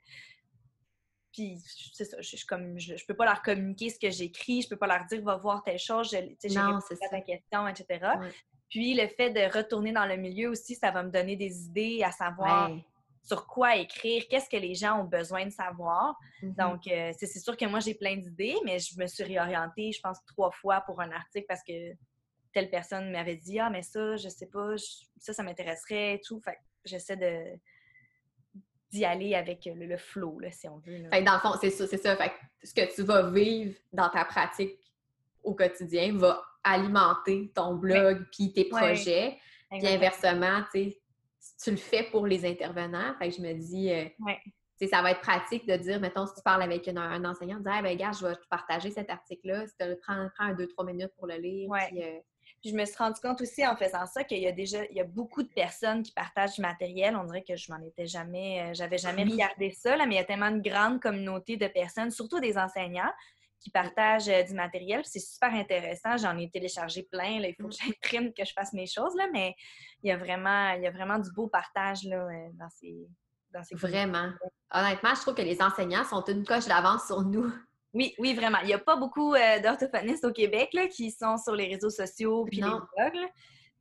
Puis, c'est ça, je, je, comme, je, je peux pas leur communiquer ce que j'écris, je peux pas leur dire va voir telle chose, je, tu sais, j'ai à ta question, etc. Puis, le fait de retourner dans le milieu aussi, ça va me donner des idées à savoir. Sur quoi écrire, qu'est-ce que les gens ont besoin de savoir. Mhm. Donc, euh, c'est sûr que moi, j'ai plein d'idées, mais je me suis réorientée, je pense, trois fois pour un article parce que telle personne m'avait dit Ah, mais ça, je sais pas, je- ça, ça m'intéresserait et tout. Fait que j'essaie de d'y aller avec le, le flow, là, si on veut. là. Fait que dans le fond, c'est ça, c'est ça. Fait que ce que tu vas vivre dans ta pratique au quotidien va alimenter ton blog puis tes Ouais. projets. Puis inversement, tu sais, tu le fais pour les intervenants, fait que je me dis, euh, Ouais. ça va être pratique de dire, mettons, si tu parles avec une- un enseignant, de dire, ah, ben, gars, je vais te partager cet article-là, si tu le prends, prends un, deux, trois minutes pour le lire. Ouais. puis, euh, Puis je me suis rendu compte aussi en faisant ça qu'il y a déjà il y a beaucoup de personnes qui partagent du matériel. On dirait que je m'en étais jamais, euh, j'avais jamais regardé ça, là, mais il y a tellement une grande communauté de personnes, surtout des enseignants, qui partagent euh, du matériel. C'est super intéressant. J'en ai téléchargé plein. Là. Il faut que j'imprime, que je fasse mes choses, là, mais il y a vraiment, il y a vraiment du beau partage là, euh, dans ces, dans ces vraiment. Honnêtement, je trouve que les enseignants sont une coche d'avance sur nous. Oui, oui, vraiment. Il n'y a pas beaucoup euh, d'orthophonistes au Québec là, qui sont sur les réseaux sociaux puis les Non. blogs, là.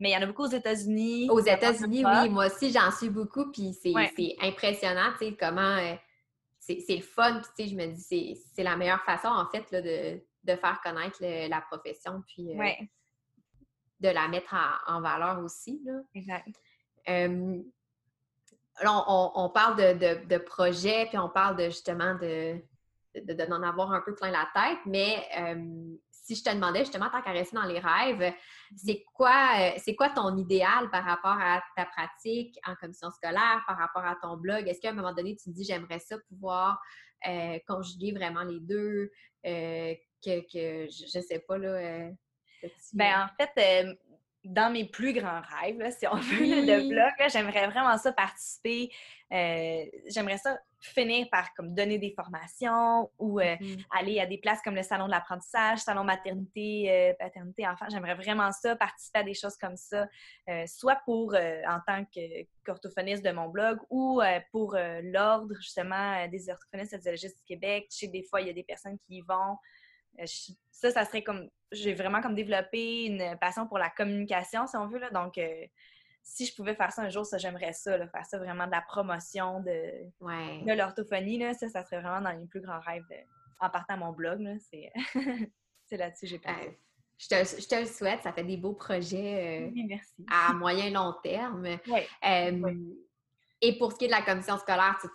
mais il y en a beaucoup aux États-Unis. Aux États-Unis, oui, moi aussi, j'en suis beaucoup, puis c'est Ouais. impressionnant, tu sais, comment euh, c'est le fun, puis tu sais, je me dis, c'est- c'est la meilleure façon, en fait, là, de, de faire connaître le- la profession, puis euh, de la mettre en, en valeur aussi, là. exact. Euh, là, on, on- parle de, de- de projets, puis on parle de justement de de- de- d'en avoir un peu plein la tête, mais euh, si je te demandais justement, tant qu'à rester dans les rêves, c'est quoi, euh, c'est quoi ton idéal par rapport à ta pratique en commission scolaire, par rapport à ton blog? Est-ce qu'à un moment donné, tu te dis, j'aimerais ça pouvoir euh, conjuguer vraiment les deux, euh, que, que je, je sais pas, là... euh, Ben, en fait, dans mes plus grands rêves, là, si on veut, Oui. le blog, j'aimerais vraiment ça participer. euh, j'aimerais ça finir par comme, donner des formations ou euh, Mhm. aller à des places comme le salon de l'apprentissage, salon maternité, euh, paternité, enfant. J'aimerais vraiment ça, participer à des choses comme ça, euh, soit pour, en tant que- qu'orthophoniste de mon blog ou pour l'ordre, justement, des orthophonistes audiologistes du Québec. Je sais que des fois, il y a des personnes qui y vont. Je- ça, ça serait comme... J'ai vraiment comme développé une passion pour la communication, si on veut, là. Donc, si je pouvais faire ça un jour, ça, j'aimerais ça, là, faire ça vraiment de la promotion de, Ouais. de l'orthophonie, là, ça, ça serait vraiment dans les plus grands rêves de- en partant à mon blog. là, C'est [laughs] c'est là-dessus que j'ai pensé. Euh, je, te, je te le souhaite, ça fait des beaux projets euh, Oui, merci. à [laughs] moyen long terme. Euh, Et pour ce qui est de la commission scolaire, tu,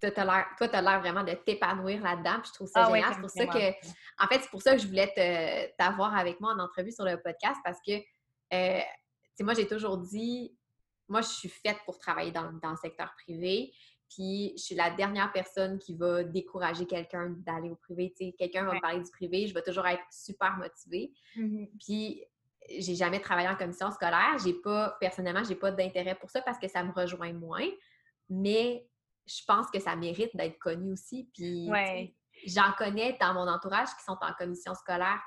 tu- t'as l'air- toi, tu as l'air vraiment de t'épanouir là-dedans. Puis je trouve ça Ah génial. c'est pour ça que, en fait, c'est pour ça que je voulais te- t'avoir avec moi en entrevue sur le podcast parce que, euh, sais, moi, j'ai toujours dit, moi, je suis faite pour travailler dans, dans le secteur privé. Puis, je suis la dernière personne qui va décourager quelqu'un d'aller au privé. Tu sais, quelqu'un va me parler du privé, je vais toujours être super motivée. Mhm. Puis j'ai jamais travaillé en commission scolaire. J'ai pas, personnellement, j'ai pas d'intérêt pour ça parce que ça me rejoint moins. Mais je pense que ça mérite d'être connu aussi. Puis Ouais. j'en connais dans mon entourage qui sont en commission scolaire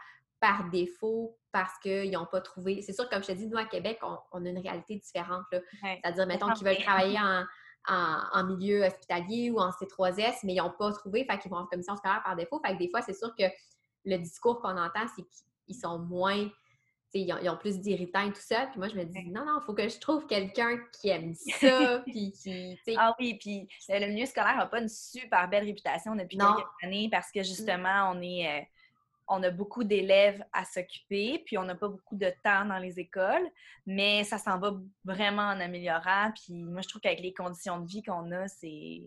par défaut parce qu'ils n'ont pas trouvé. C'est sûr, comme je te dis, nous à Québec, on, on a une réalité différente. Ouais. C'est-à-dire, mettons qu'ils veulent travailler en, en, en milieu hospitalier ou en C3S, mais ils n'ont pas trouvé, fait qu'ils vont en commission scolaire par défaut. Fait que des fois, c'est sûr que le discours qu'on entend, c'est qu'ils sont moins. Ils ont, ils ont plus d'irritants et tout ça. Puis moi, je me dis, non, non, il faut que je trouve quelqu'un qui aime [laughs] ça. puis qui. Ah oui, puis le milieu scolaire n'a pas une super belle réputation depuis Non. quelques années parce que justement, on est euh, on a beaucoup d'élèves à s'occuper, puis on n'a pas beaucoup de temps dans les écoles, mais ça s'en va vraiment en améliorant. Puis moi, je trouve qu'avec les conditions de vie qu'on a, c'est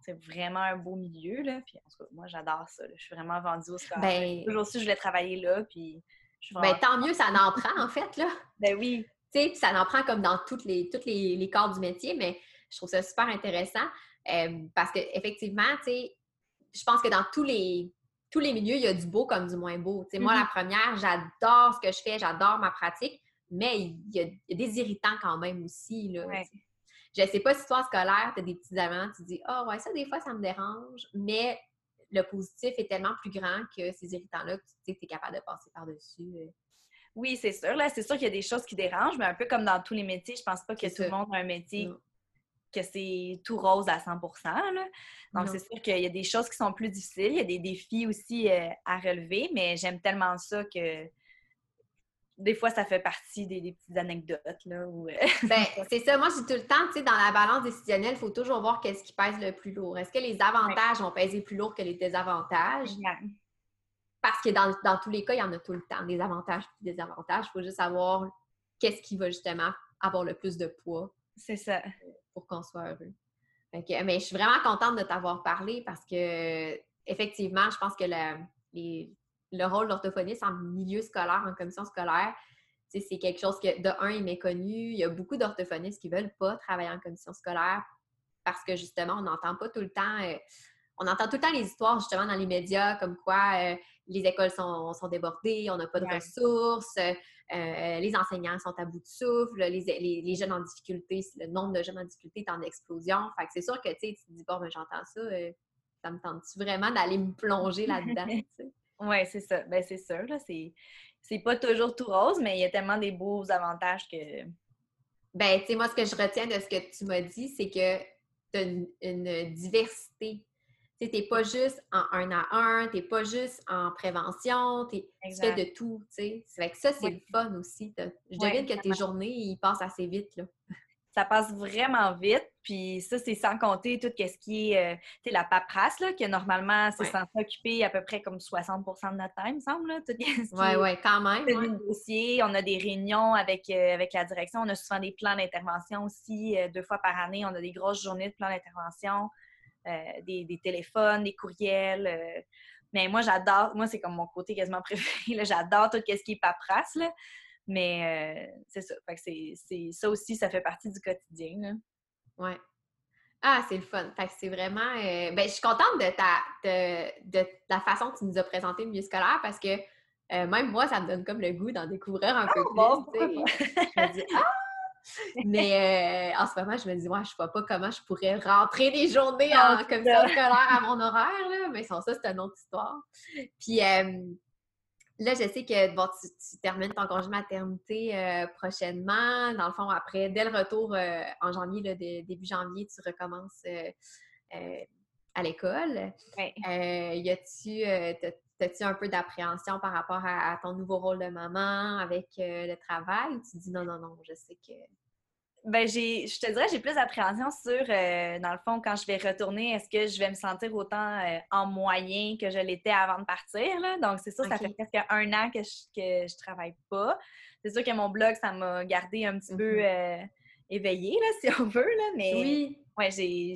c'est vraiment un beau milieu. Là. Puis en tout cas, moi, j'adore ça. là. Je suis vraiment vendue au scolaire. ben, Toujours su que je voulais travailler là, puis je suis ben, tant mieux, ça en prend, en fait, là. Ben oui, Tu sais, puis ça en prend comme dans toutes les, toutes les, les corps du métier, mais je trouve ça super intéressant euh, parce qu'effectivement, tu sais, je pense que dans tous les, tous les milieux, il y a du beau comme du moins beau. Sais, Moi, la Mm-hmm. première, j'adore ce que je fais, j'adore ma pratique, mais il y, a, il y a des irritants quand même aussi. Là, Ouais. tu sais. Je sais pas si toi, scolaire, tu as des petits amants, tu dis Ah ouais, ça, des fois, ça me dérange, mais le positif est tellement plus grand que ces irritants-là que tu es capable de passer par-dessus. euh. Oui, c'est sûr. Là, c'est sûr qu'il y a des choses qui dérangent, mais un peu comme dans tous les métiers, je pense pas que tout le monde a un métier Non. Que c'est tout rose à 100 là. Donc, c'est sûr qu'il y a des choses qui sont plus difficiles. Il y a des défis aussi euh, à relever, mais j'aime tellement ça que des fois, ça fait partie des, des petites anecdotes. Là, où, euh, [laughs] Ben, c'est ça. Moi, je dis tout le temps, tu sais, dans la balance décisionnelle, il faut toujours voir qu'est-ce qui pèse le plus lourd. Est-ce que les avantages vont peser plus lourd que les désavantages? Parce que dans, dans tous les cas, il y en a tout le temps, des avantages et des désavantages. Il faut juste savoir qu'est-ce qui va justement avoir le plus de poids c'est ça. Pour qu'on soit heureux. Que- mais je suis vraiment contente de t'avoir parlé parce que, effectivement, je pense que le, les- le rôle d'orthophoniste en milieu scolaire, en commission scolaire, c'est quelque chose que, de un, est méconnu. Il y a beaucoup d'orthophonistes qui ne veulent pas travailler en commission scolaire parce que, justement, on n'entend pas tout le temps. euh, on entend tout le temps les histoires, justement, dans les médias, comme quoi euh, les écoles sont, sont débordées, on n'a pas de ressources, euh, les enseignants sont à bout de souffle, les, les- les jeunes en difficulté, le nombre de jeunes en difficulté est en explosion. Fait que c'est sûr que tu sais, tu te dis, bon, ben, j'entends ça, euh, ça me tente-tu vraiment d'aller me plonger là-dedans? [laughs] Oui, c'est ça. Ben, c'est sûr. Là, c'est, c'est pas toujours tout rose, mais il y a tellement des beaux avantages que. Ben, tu sais, moi, ce que je retiens de ce que tu m'as dit, c'est que tu as une, une diversité. Tu t'es pas juste en un à un, t'es pas juste en prévention, tu fais de tout, tu. C'est fait que ça, c'est le fun aussi. Je devine que tes journées, ils passent assez vite, là. ça passe vraiment vite. Puis ça, c'est sans compter tout ce qui est euh, tu la paperasse, là, que normalement, c'est Ouais. censé occuper à peu près comme 60% de notre temps, il me semble. [laughs] Ce qui Ouais, quand même. ouais. des dossiers, on a des réunions avec, euh, avec la direction, on a souvent des plans d'intervention aussi. euh, deux fois par année, on a des grosses journées de plans d'intervention, des, des téléphones, des courriels. euh. mais moi, j'adore, moi, c'est comme mon côté quasiment [laughs] préféré. J'adore tout ce qui est paperasse. Là. Mais euh, c'est ça. Fait que c'est, ça aussi, ça fait partie du quotidien. là. Ouais. Ah, c'est le fun. Fait que c'est vraiment. euh, Ben, je suis contente de ta de, de la façon que tu nous as présenté le milieu scolaire parce que euh, même moi, ça me donne comme le goût d'en découvrir un peu plus. bon, tu sais. je me dis [laughs] Ah! [laughs] Mais euh, en ce moment, je me dis, ouais, je vois pas comment je pourrais rentrer des journées en commission scolaire à mon horaire, là. Mais sans ça, c'est une autre histoire. Puis euh, là, je sais que bon, tu, tu termines ton congé maternité euh, prochainement. Dans le fond, après, dès le retour en janvier, là, de- début janvier, tu recommences à l'école. Ouais. Y a-tu, t'as-tu un peu d'appréhension par rapport à, à ton nouveau rôle de maman avec euh, le travail? Ou tu dis non, non, non, je sais que. Ben, j'ai, je te dirais, j'ai plus d'appréhension sur, euh, dans le fond, quand je vais retourner, est-ce que je vais me sentir autant euh, en moyen que je l'étais avant de partir? Là? Donc, c'est sûr, ça fait presque un an que je, que je travaille pas. C'est sûr que mon blog, ça m'a gardé un petit peu Mhm. euh, éveillée, là, [laughs] si on veut, là, mais Oui, ouais, j'ai,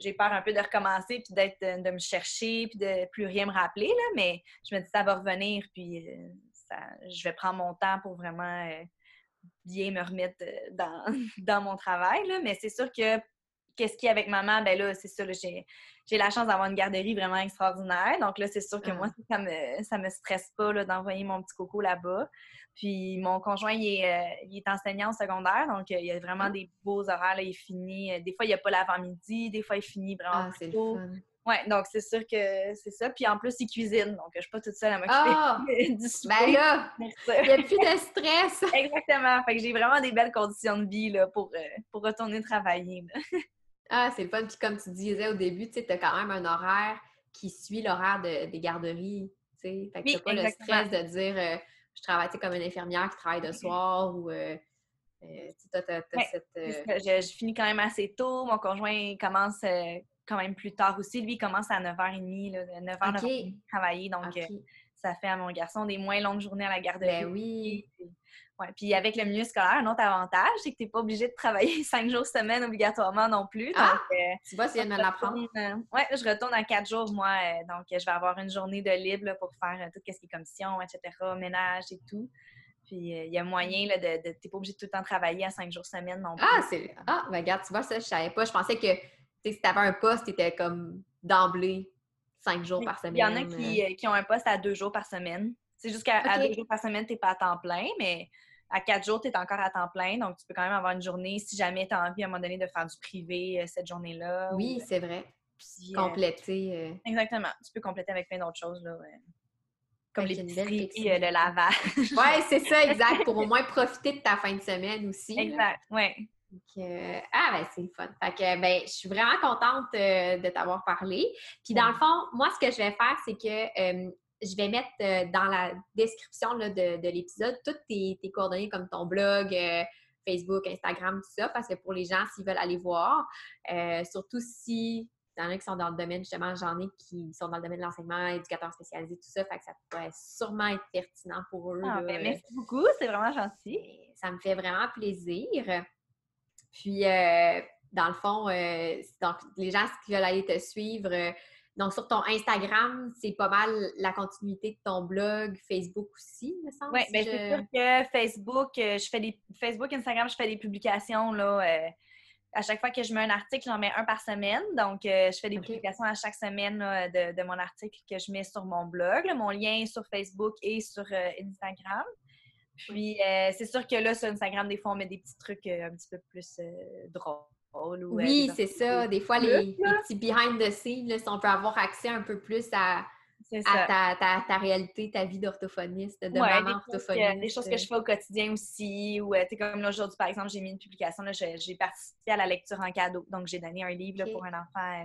j'ai peur un peu de recommencer, puis d'être, euh, de me chercher, puis de plus rien me rappeler, là, mais je me dis ça va revenir, puis euh, ça, je vais prendre mon temps pour vraiment euh, bien me remettre dans, [laughs] dans mon travail, là. mais c'est sûr que qu'est-ce qu'il y a avec maman, ben là, c'est ça, là, j'ai, j'ai la chance d'avoir une garderie vraiment extraordinaire, donc là, c'est sûr que Ah. moi, ça me, ça me stresse pas là, d'envoyer mon petit coco là-bas. Puis mon conjoint, il est, euh, il est enseignant au secondaire, donc euh, il y a vraiment Ah. des beaux horaires. Là, il finit, euh, des fois, il n'y a pas l'avant-midi, des fois, il finit vraiment ah, plus tôt. Ouais, donc c'est sûr que c'est ça. Puis en plus, il cuisine, donc je suis pas toute seule à m'occuper Ah! [laughs] du souper. Ben là, il n'y a plus de stress. [laughs] Exactement. Fait que j'ai vraiment des belles conditions de vie là, pour, pour retourner travailler. là. [laughs] Ah, c'est le fun. Puis comme tu disais au début, tu as quand même un horaire qui suit l'horaire de- des garderies. Tu sais, fait que Oui, t'as pas le stress de dire euh, je travaille comme une infirmière qui travaille de soir ou euh, euh, tu as, Ouais, cette. euh, Je, je finis quand même assez tôt. Mon conjoint commence quand même plus tard aussi. Lui, il commence à 9h30, là, 9h, Ok. 9h30 travailler. Donc, ça fait à mon garçon des moins longues journées à la garderie. Ben oui. Ouais, puis avec le milieu scolaire, un autre avantage, c'est que tu n'es pas obligé de travailler [laughs] cinq jours semaine obligatoirement non plus. Donc, Ah! euh, Tu vois, tu viens de me l'apprendre. euh, ouais, je retourne en quatre jours, moi. euh, donc, je vais avoir une journée de libre là, pour faire euh, tout ce qui est commission, etc., ménage et tout. Puis euh, il y a moyen là, de. de T'es pas obligé de tout le temps travailler à cinq jours semaine non plus. Ah, c'est. Ah, ben regarde, tu vois, ça, je savais pas. Je pensais que si tu avais un poste, tu étais comme d'emblée cinq jours par semaine. Il y en a qui, qui, ont un poste à deux jours par semaine. C'est juste qu'à deux jours par semaine, tu n'es pas à temps plein, mais à quatre jours, tu es encore à temps plein. Donc, tu peux quand même avoir une journée si jamais tu as envie à un moment donné de faire du privé euh, cette journée-là. Oui, c'est vrai. Puis, compléter. Exactement. Tu peux compléter avec plein d'autres choses. Là, comme les euh, le lavage. oui, c'est ça, exact, pour au [laughs] moins profiter de ta fin de semaine aussi. Exact, oui. ah, ben c'est fun. Fait que, ben, je suis vraiment contente euh, de t'avoir parlé. Puis, dans le fond, moi, ce que je vais faire, c'est que euh, je vais mettre dans la description de, l'épisode toutes tes, tes, coordonnées, comme ton blog, Facebook, Instagram, tout ça, parce que pour les gens, s'ils veulent aller voir, surtout si il y en a qui sont dans le domaine, justement, j'en ai qui sont dans le domaine de l'enseignement, éducateur spécialisé, tout ça, fait que ça pourrait sûrement être pertinent pour eux. Ah, ben, merci beaucoup, c'est vraiment gentil. Ça me fait vraiment plaisir. Puis, euh, dans le fond, euh, donc, les gens qui veulent aller te suivre, euh, donc sur ton Instagram, c'est pas mal la continuité de ton blog, Facebook aussi, me semble. Oui, bien, c'est sûr que Facebook, je fais des Facebook, Instagram, je fais des publications là à chaque fois que je mets un article, j'en mets un par semaine. Donc, euh, je fais des publications à chaque semaine de, mon article que je mets sur mon blog. mon lien est sur Facebook et sur euh, Instagram. Puis, euh, c'est sûr que là, sur Instagram, des fois, on met des petits trucs un petit peu plus drôles. Oui, c'est ça. Des fois, les, petits behind the scenes, si on peut avoir accès un peu plus à, à ta, ta, réalité, ta vie d'orthophoniste, de maman orthophoniste. des choses que je fais au quotidien aussi. Ou, euh, comme aujourd'hui, par exemple, j'ai mis une publication, j'ai participé à la lecture en cadeau. Donc, j'ai donné un livre pour un enfant euh,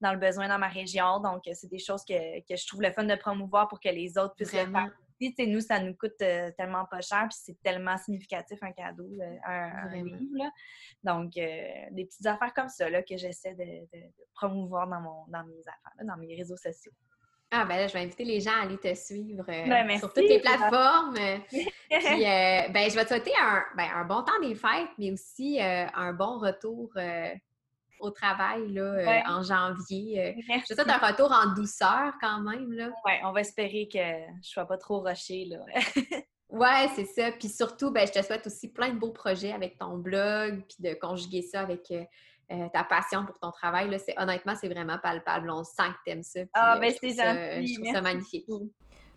dans le besoin dans ma région. Donc, euh, c'est des choses que, que, je trouve le fun de promouvoir pour que les autres puissent le faire. Nous, ça nous coûte tellement pas cher, puis c'est tellement significatif un cadeau, un, livre. Donc, des petites affaires comme ça là, que j'essaie de, promouvoir dans, mon, dans mes affaires, dans mes réseaux sociaux. Ah, ben là, je vais inviter les gens à aller te suivre euh, ben, sur toutes les plateformes. [laughs] Puis, euh, ben, je vais te souhaiter un, ben, un, bon temps des fêtes, mais aussi euh, un bon retour au travail là, en janvier. Je te souhaite un retour en douceur quand même. Oui, on va espérer que je ne sois pas trop rushée. [laughs] Oui, c'est ça. Puis surtout, ben, je te souhaite aussi plein de beaux projets avec ton blog, puis de conjuguer ça avec euh, ta passion pour ton travail, là, honnêtement, c'est vraiment palpable. On sent que tu aimes ça. ah, euh, ben c'est gentil. Je trouve ça magnifique.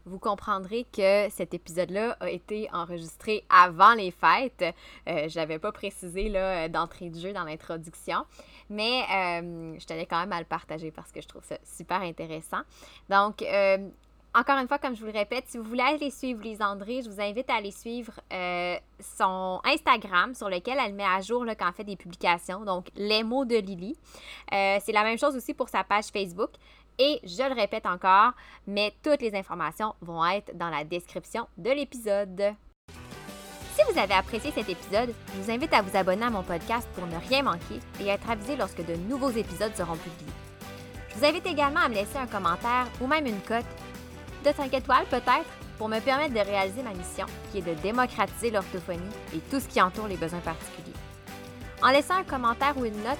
Vous comprendrez que cet épisode-là a été enregistré avant les fêtes. Euh, je n'avais pas précisé d'entrée de jeu dans l'introduction, mais je tenais quand même à le partager parce que je trouve ça super intéressant. Donc, encore une fois, comme je vous le répète, si vous voulez aller suivre Lise André, je vous invite à aller suivre euh, son Instagram sur lequel elle met à jour là, quand elle fait des publications. Donc, les mots de Lily. Euh, c'est la même chose aussi pour sa page Facebook. Et je le répète encore, mais toutes les informations vont être dans la description de l'épisode. Si vous avez apprécié cet épisode, je vous invite à vous abonner à mon podcast pour ne rien manquer et être avisé lorsque de nouveaux épisodes seront publiés. Je vous invite également à me laisser un commentaire ou même une cote de 5 étoiles peut-être pour me permettre de réaliser ma mission qui est de démocratiser l'orthophonie et tout ce qui entoure les besoins particuliers. En laissant un commentaire ou une note,